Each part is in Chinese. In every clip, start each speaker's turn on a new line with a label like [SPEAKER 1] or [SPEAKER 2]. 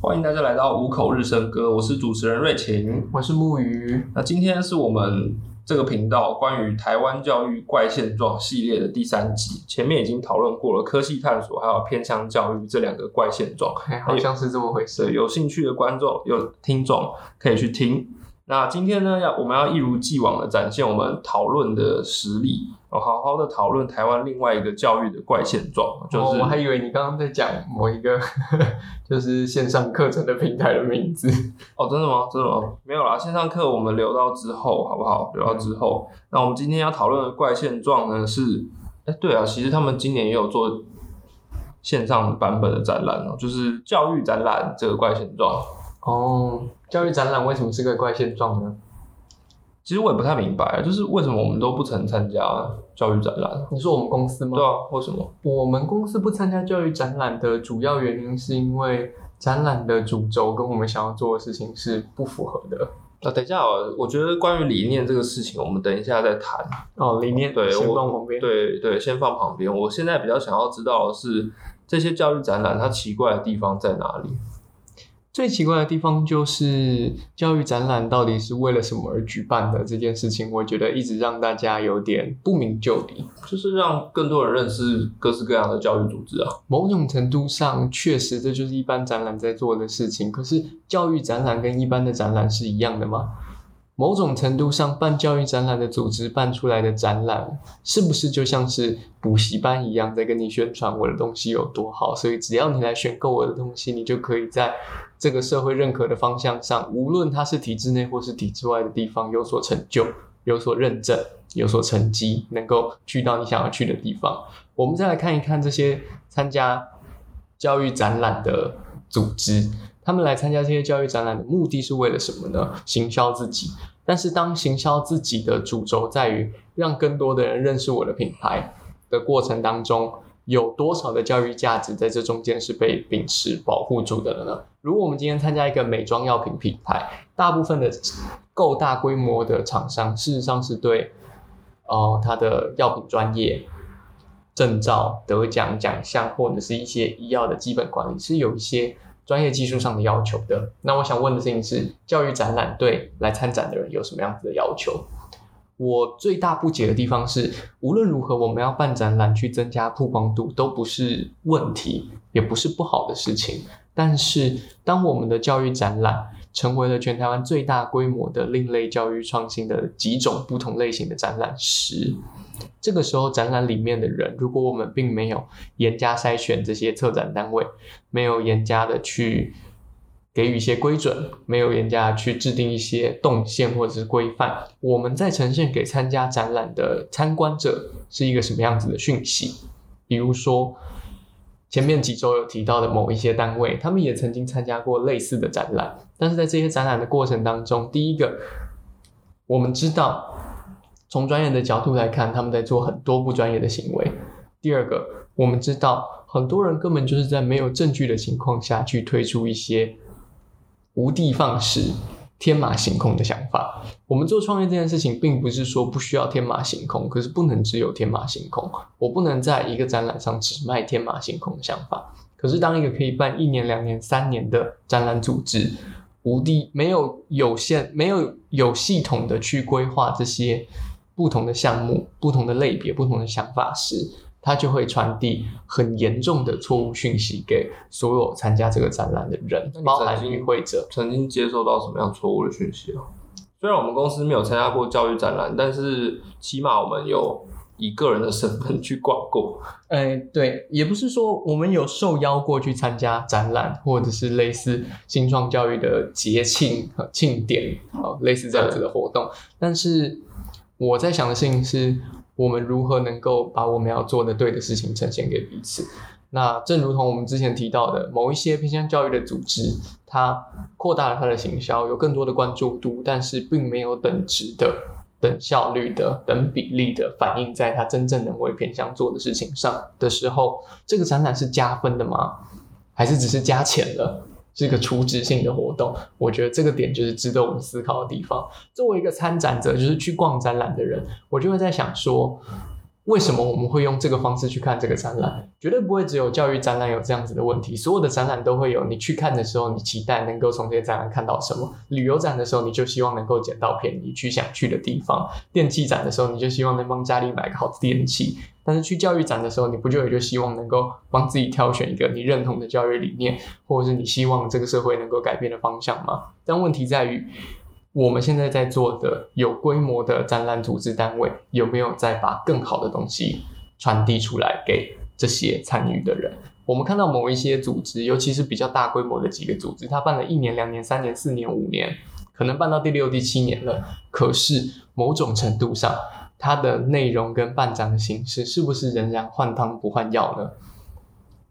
[SPEAKER 1] 欢迎大家来到五口日升歌，我是主持人瑞晴，
[SPEAKER 2] 我是木鱼。
[SPEAKER 1] 那今天是我们这个频道关于台湾教育怪现状系列的第三集，前面已经讨论过了科系探索还有偏乡教育这两个怪现状，
[SPEAKER 2] 好像是这么回事。
[SPEAKER 1] 有兴趣的观众、有听众可以去听。那今天呢，要我们要一如既往的展现我们讨论的实力，好好的讨论台湾另外一个教育的怪现状。就是
[SPEAKER 2] 我还以为你刚刚在讲某一个 就是线上课程的平台的名字。
[SPEAKER 1] 哦，真的吗？真的吗？没有啦，线上课我们留到之后好不好？留到之后。那我们今天要讨论的怪现状呢是，哎，对啊，其实他们今年也有做线上版本的展览哦，就是教育展览这个怪现状。
[SPEAKER 2] 哦，教育展览为什么是个怪现状呢？
[SPEAKER 1] 其实我也不太明白，就是为什么我们都不曾参加教育展览？
[SPEAKER 2] 你说我们公司吗？
[SPEAKER 1] 对啊，为什么？
[SPEAKER 2] 我们公司不参加教育展览的主要原因是因为展览的主轴跟我们想要做的事情是不符合的。
[SPEAKER 1] 啊，等一下哦，我觉得关于理念这个事情，我们等一下再谈。
[SPEAKER 2] 哦，理念
[SPEAKER 1] 对，
[SPEAKER 2] 先放旁边。
[SPEAKER 1] 对对，先放旁边。我现在比较想要知道的是，这些教育展览它奇怪的地方在哪里？
[SPEAKER 2] 最奇怪的地方就是教育展览到底是为了什么而举办的这件事情，我觉得一直让大家有点不明就里，
[SPEAKER 1] 就是让更多人认识各式各样的教育组织啊。
[SPEAKER 2] 某种程度上，确实这就是一般展览在做的事情。可是教育展览跟一般的展览是一样的吗？某种程度上，办教育展览的组织办出来的展览，是不是就像是补习班一样，在跟你宣传我的东西有多好？所以只要你来选购我的东西，你就可以在这个社会认可的方向上，无论它是体制内或是体制外的地方有所成就、有所认证、有所成绩，能够去到你想要去的地方。我们再来看一看这些参加教育展览的组织。他们来参加这些教育展览的目的是为了什么呢？行销自己。但是当行销自己的主轴在于让更多的人认识我的品牌的过程当中，有多少的教育价值在这中间是被秉持保护住的了呢？如果我们今天参加一个美妆药品品牌，大部分的够大规模的厂商，事实上是对哦它的药品专业证照、得奖奖项或者是一些医药的基本管理是有一些。专业技术上的要求的，那我想问的事情是，教育展览对来参展的人有什么样子的要求？我最大不解的地方是，无论如何，我们要办展览去增加曝光度，都不是问题，也不是不好的事情。但是，当我们的教育展览成为了全台湾最大规模的另类教育创新的几种不同类型的展览时，这个时候，展览里面的人，如果我们并没有严加筛选这些策展单位，没有严加的去给予一些规准，没有严加去制定一些动线或者是规范，我们在呈现给参加展览的参观者是一个什么样子的讯息？比如说，前面几周有提到的某一些单位，他们也曾经参加过类似的展览，但是在这些展览的过程当中，第一个，我们知道。从专业的角度来看，他们在做很多不专业的行为。第二个，我们知道很多人根本就是在没有证据的情况下去推出一些无的放矢、天马行空的想法。我们做创业这件事情，并不是说不需要天马行空，可是不能只有天马行空。我不能在一个展览上只卖天马行空的想法。可是，当一个可以办一年、两年、三年的展览组织，无地没有有限、没有有系统的去规划这些。不同的项目、不同的类别、不同的想法时，它就会传递很严重的错误讯息给所有参加这个展览的人，包含与会者。
[SPEAKER 1] 曾经接受到什么样错误的讯息啊？虽然我们公司没有参加过教育展览，但是起码我们有以个人的身份去逛过。
[SPEAKER 2] 哎，对，也不是说我们有受邀过去参加展览，或者是类似新创教育的节庆和庆典，好，类似这样子的活动，但是。我在想的事情是，我们如何能够把我们要做的对的事情呈现给彼此。那正如同我们之前提到的，某一些偏向教育的组织，它扩大了它的行销，有更多的关注度，但是并没有等值的、等效率的、等比例的反映在它真正能为偏向做的事情上的时候，这个展览是加分的吗？还是只是加钱了？是一个储值性的活动，我觉得这个点就是值得我们思考的地方。作为一个参展者，就是去逛展览的人，我就会在想说，为什么我们会用这个方式去看这个展览？绝对不会只有教育展览有这样子的问题，所有的展览都会有。你去看的时候，你期待能够从这些展览看到什么？旅游展的时候，你就希望能够捡到便宜去想去的地方；电器展的时候，你就希望能帮家里买个好的电器。但是去教育展的时候，你不就也就希望能够帮自己挑选一个你认同的教育理念，或者是你希望这个社会能够改变的方向吗？但问题在于。我们现在在做的有规模的展览组织单位，有没有在把更好的东西传递出来给这些参与的人？我们看到某一些组织，尤其是比较大规模的几个组织，它办了一年、两年、三年、四年、五年，可能办到第六、第七年了。可是某种程度上，它的内容跟办展的形式，是不是仍然换汤不换药呢？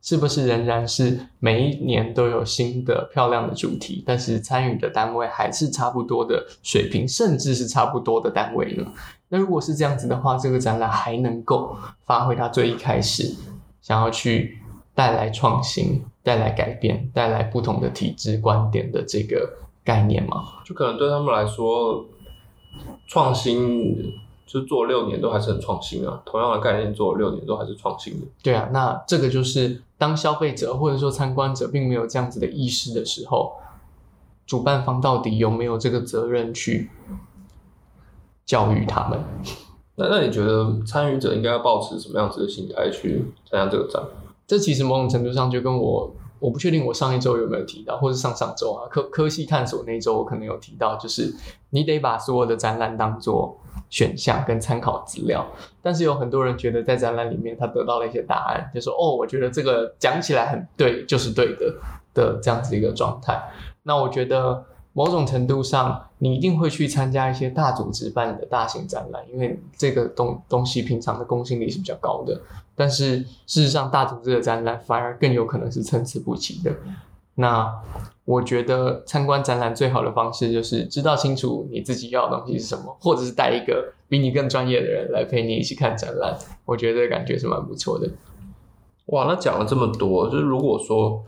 [SPEAKER 2] 是不是仍然是每一年都有新的漂亮的主题，但是参与的单位还是差不多的水平，甚至是差不多的单位呢？那如果是这样子的话，这个展览还能够发挥它最一开始想要去带来创新、带来改变、带来不同的体制观点的这个概念吗？
[SPEAKER 1] 就可能对他们来说，创新。就做六年都还是很创新啊，同样的概念做六年都还是创新的。
[SPEAKER 2] 对啊，那这个就是当消费者或者说参观者并没有这样子的意识的时候，主办方到底有没有这个责任去教育他们？
[SPEAKER 1] 那那你觉得参与者应该要保持什么样子的心态去参加这个展？
[SPEAKER 2] 这其实某种程度上就跟我，我不确定我上一周有没有提到，或者上上周啊科科系探索那一周我可能有提到，就是你得把所有的展览当做。选项跟参考资料，但是有很多人觉得在展览里面他得到了一些答案，就说哦，我觉得这个讲起来很对，就是对的的这样子一个状态。那我觉得某种程度上，你一定会去参加一些大组织办的大型展览，因为这个东东西平常的公信力是比较高的。但是事实上，大组织的展览反而更有可能是参差不齐的。那我觉得参观展览最好的方式就是知道清楚你自己要的东西是什么，或者是带一个比你更专业的人来陪你一起看展览。我觉得感觉是蛮不错的。
[SPEAKER 1] 哇，那讲了这么多，就是如果说。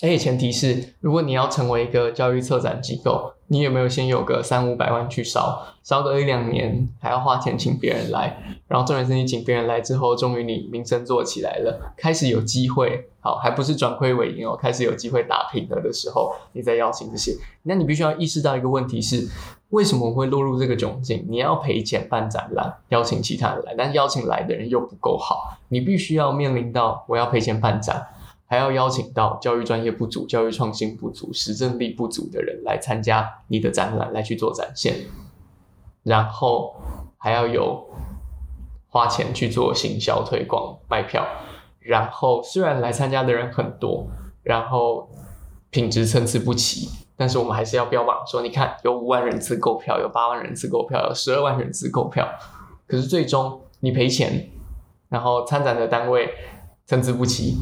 [SPEAKER 2] 而且前提是，如果你要成为一个教育策展机构，你有没有先有个三五百万去烧，烧个一两年，还要花钱请别人来，然后重点是你请别人来之后，终于你名声做起来了，开始有机会，好，还不是转亏为盈哦，开始有机会打平了的时候，你再邀请这些，那你必须要意识到一个问题是，为什么会落入这个窘境？你要赔钱办展览，邀请其他人来，但邀请来的人又不够好，你必须要面临到我要赔钱办展。还要邀请到教育专业不足、教育创新不足、实证力不足的人来参加你的展览，来去做展现，然后还要有花钱去做行销推广、卖票，然后虽然来参加的人很多，然后品质参差不齐，但是我们还是要标榜说，你看有五万人次购票，有八万人次购票，有十二万人次购票，可是最终你赔钱，然后参展的单位参差不齐。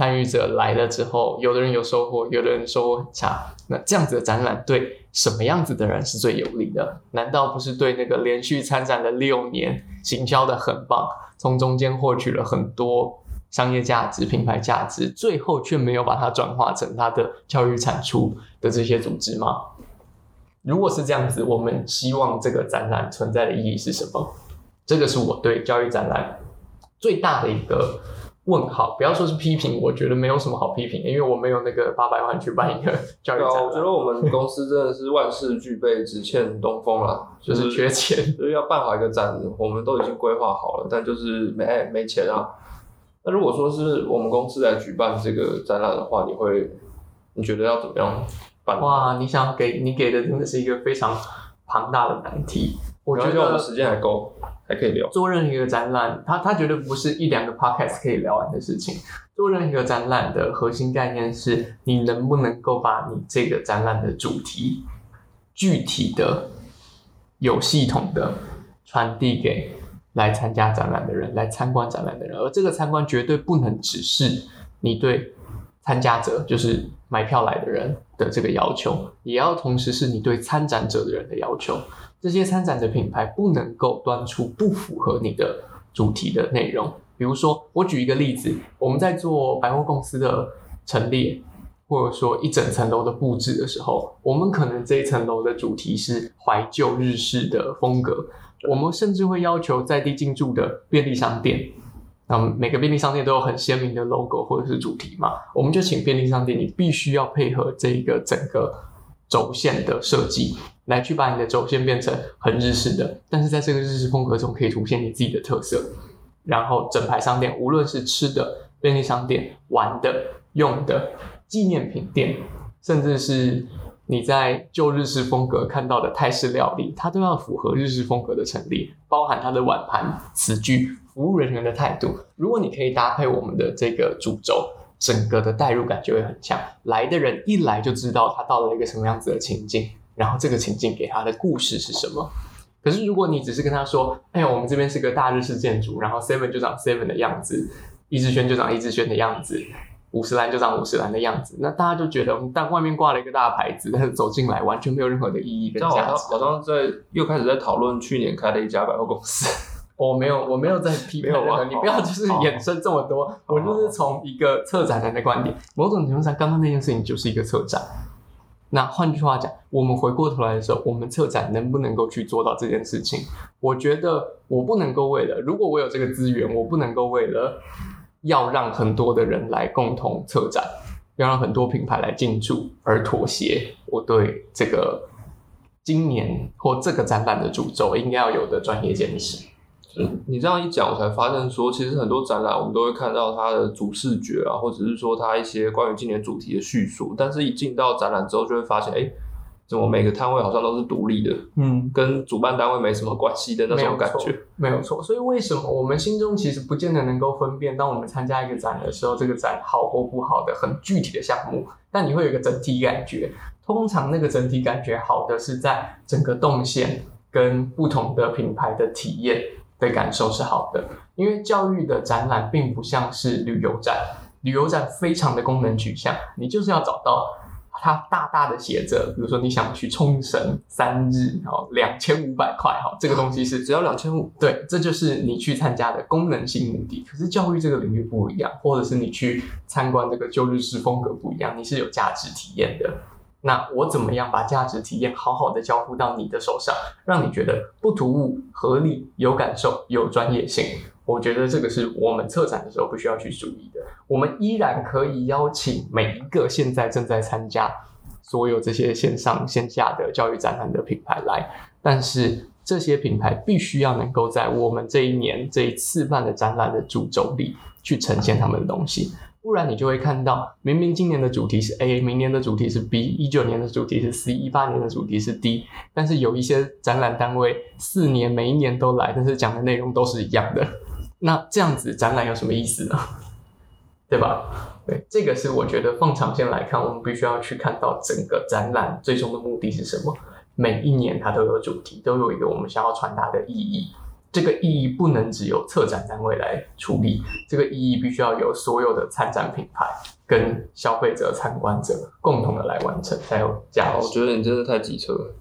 [SPEAKER 2] 参与者来了之后，有的人有收获，有的人收获很差。那这样子的展览对什么样子的人是最有利的？难道不是对那个连续参展了六年、行销的很棒，从中间获取了很多商业价值、品牌价值，最后却没有把它转化成它的教育产出的这些组织吗？如果是这样子，我们希望这个展览存在的意义是什么？这个是我对教育展览最大的一个。问号，不要说是批评，我觉得没有什么好批评，因为我没有那个八百万去办一个教育展。
[SPEAKER 1] 我觉得我们公司真的是万事俱备，只欠东风了，
[SPEAKER 2] 就是缺钱，
[SPEAKER 1] 就是要办好一个展，我们都已经规划好了，但就是没没钱啊。那如果说是我们公司来举办这个展览的话，你会你觉得要怎么样办？
[SPEAKER 2] 哇，你想给你给的真的是一个非常庞大的难题。我觉得
[SPEAKER 1] 我们时间还够。还可以聊
[SPEAKER 2] 做任何一个展览，它它绝对不是一两个 podcast 可以聊完的事情。做任何一个展览的核心概念是你能不能够把你这个展览的主题具体的、有系统的传递给来参加展览的人、来参观展览的人，而这个参观绝对不能只是你对参加者，就是买票来的人的这个要求，也要同时是你对参展者的人的要求。这些参展的品牌不能够端出不符合你的主题的内容。比如说，我举一个例子，我们在做百货公司的陈列，或者说一整层楼的布置的时候，我们可能这一层楼的主题是怀旧日式的风格，我们甚至会要求在地进驻的便利商店，那每个便利商店都有很鲜明的 logo 或者是主题嘛，我们就请便利商店，你必须要配合这一个整个轴线的设计，来去把你的轴线变成很日式的，但是在这个日式风格中可以凸显你自己的特色。然后整排商店，无论是吃的便利商店、玩的、用的、纪念品店，甚至是你在旧日式风格看到的泰式料理，它都要符合日式风格的陈列，包含它的碗盘、瓷具、服务人员的态度。如果你可以搭配我们的这个主轴，整个的代入感就会很强。来的人一来就知道他到了一个什么样子的情境，然后这个情境给他的故事是什么。可是如果你只是跟他说：“哎呀，我们这边是个大日式建筑，然后 Seven 就长 Seven 的样子，一志轩就长一志轩的样子，五十岚就长五十岚的样子。”那大家就觉得，但外面挂了一个大牌子，但是走进来完全没有任何的意义跟价值。
[SPEAKER 1] 好像在又开始在讨论去年开的一家百货公司。
[SPEAKER 2] 我没有，我没有在批判任何，你不要就是衍生这么多。我就是从一个策展人的观点，某种程度上，刚刚那件事情就是一个策展。那换句话讲，我们回过头来的时候，我们策展能不能够去做到这件事情？我觉得我不能够为了，如果我有这个资源，我不能够为了要让很多的人来共同策展，要让很多品牌来进驻而妥协。我对这个今年或这个展览的主轴应该要有的专业见识。
[SPEAKER 1] 你这样一讲，我才发现说，其实很多展览我们都会看到它的主视觉啊，或者是说它一些关于今年主题的叙述，但是一进到展览之后，就会发现，哎，怎么每个摊位好像都是独立的，
[SPEAKER 2] 嗯，
[SPEAKER 1] 跟主办单位没什么关系的那种感觉。
[SPEAKER 2] 没有错，所以为什么我们心中其实不见得能够分辨，当我们参加一个展的时候，这个展好或不好的很具体的项目，但你会有一个整体感觉。通常那个整体感觉好的是在整个动线跟不同的品牌的体验。的感受是好的，因为教育的展览并不像是旅游展，旅游展非常的功能取向，你就是要找到它大大的写着，比如说你想去冲绳三日，然后两千五百块，哈，这个东西是
[SPEAKER 1] 只要两千五，
[SPEAKER 2] 对，这就是你去参加的功能性目的。可是教育这个领域不一样，或者是你去参观这个旧日式风格不一样，你是有价值体验的。那我怎么样把价值体验好好的交付到你的手上，让你觉得不突兀、合理、有感受、有专业性？我觉得这个是我们策展的时候不需要去注意的。我们依然可以邀请每一个现在正在参加所有这些线上线下的教育展览的品牌来，但是这些品牌必须要能够在我们这一年这一次办的展览的主轴里去呈现他们的东西。不然你就会看到，明明今年的主题是 A，明年的主题是 B，一九年的主题是 C，一八年的主题是 D，但是有一些展览单位四年每一年都来，但是讲的内容都是一样的，那这样子展览有什么意思呢？对吧？对，这个是我觉得放长线来看，我们必须要去看到整个展览最终的目的是什么。每一年它都有主题，都有一个我们想要传达的意义。这个意义不能只有策展单位来处理，这个意义必须要由所有的参展品牌跟消费者、参观者共同的来完成，才有价值。
[SPEAKER 1] 我觉得你真的太机车了，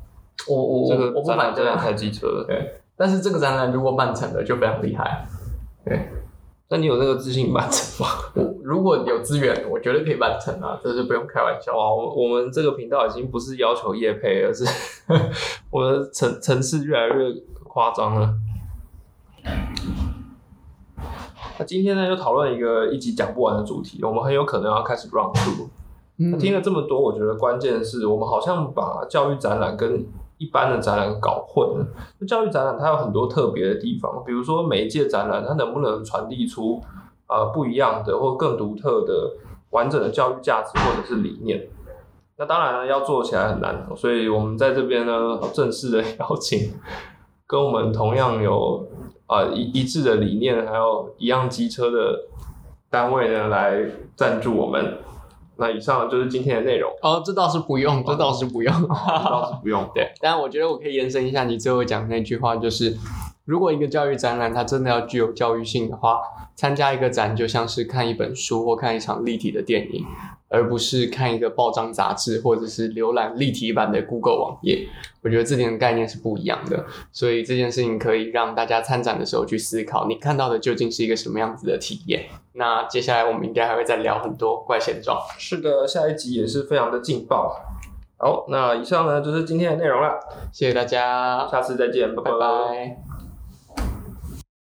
[SPEAKER 2] 我我
[SPEAKER 1] 这个
[SPEAKER 2] 我不反对
[SPEAKER 1] 展览真的太机车了。
[SPEAKER 2] 对，但是这个展览如果办成了，就非常厉害。对，
[SPEAKER 1] 那你有那个自信办成吗？
[SPEAKER 2] 我如果有资源，我绝对可以办成啊，这是不用开玩笑。
[SPEAKER 1] 哇，我我们这个频道已经不是要求业配，而是 我的层层次越来越夸张了。那今天呢，就讨论一个一集讲不完的主题，我们很有可能要开始 through。
[SPEAKER 2] 嗯
[SPEAKER 1] 听了这么多，我觉得关键是我们好像把教育展览跟一般的展览搞混了。就教育展览它有很多特别的地方，比如说每一届展览它能不能传递出呃不一样的或更独特的完整的教育价值或者是理念。那当然了，要做起来很难，所以我们在这边呢正式的邀请跟我们同样有呃一一致的理念，还有一样机车的单位呢来赞助我们。那以上就是今天的内容，
[SPEAKER 2] 哦，这倒是不用，这倒是不用。
[SPEAKER 1] 这倒是不用。
[SPEAKER 2] 对，但我觉得我可以延伸一下你最后讲的那句话，就是如果一个教育展览它真的要具有教育性的话，参加一个展就像是看一本书或看一场立体的电影，而不是看一个报章杂志或者是浏览立体版的 Google 网页。我觉得这点概念是不一样的，所以这件事情可以让大家参展的时候去思考，你看到的究竟是一个什么样子的体验。那接下来我们应该还会再聊很多怪现状。
[SPEAKER 1] 是的，下一集也是非常的劲爆。好，那以上呢就是今天的内容了，
[SPEAKER 2] 谢谢大家，
[SPEAKER 1] 下次再见，拜
[SPEAKER 2] 拜拜